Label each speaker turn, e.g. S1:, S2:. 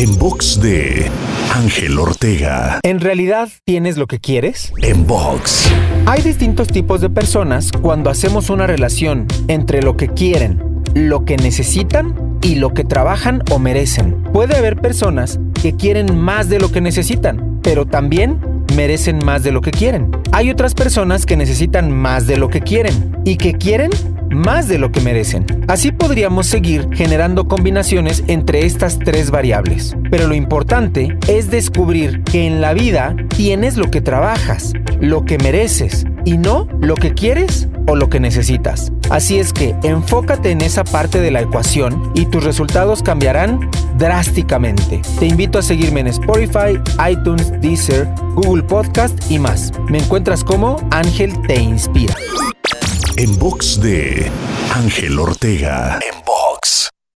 S1: En box de Ángel Ortega.
S2: ¿En realidad tienes lo que quieres?
S1: En box.
S2: Hay distintos tipos de personas cuando hacemos una relación entre lo que quieren, lo que necesitan y lo que trabajan o merecen. Puede haber personas que quieren más de lo que necesitan, pero también merecen más de lo que quieren. Hay otras personas que necesitan más de lo que quieren y que quieren más de lo que merecen. Así podríamos seguir generando combinaciones entre estas tres variables. Pero lo importante es descubrir que en la vida tienes lo que trabajas, lo que mereces y no lo que quieres o lo que necesitas. Así es que enfócate en esa parte de la ecuación y tus resultados cambiarán drásticamente. Te invito a seguirme en Spotify, iTunes, Deezer, Google Podcast y más. Me encuentras como Ángel Te Inspira.
S1: En box de Ángel Ortega. En.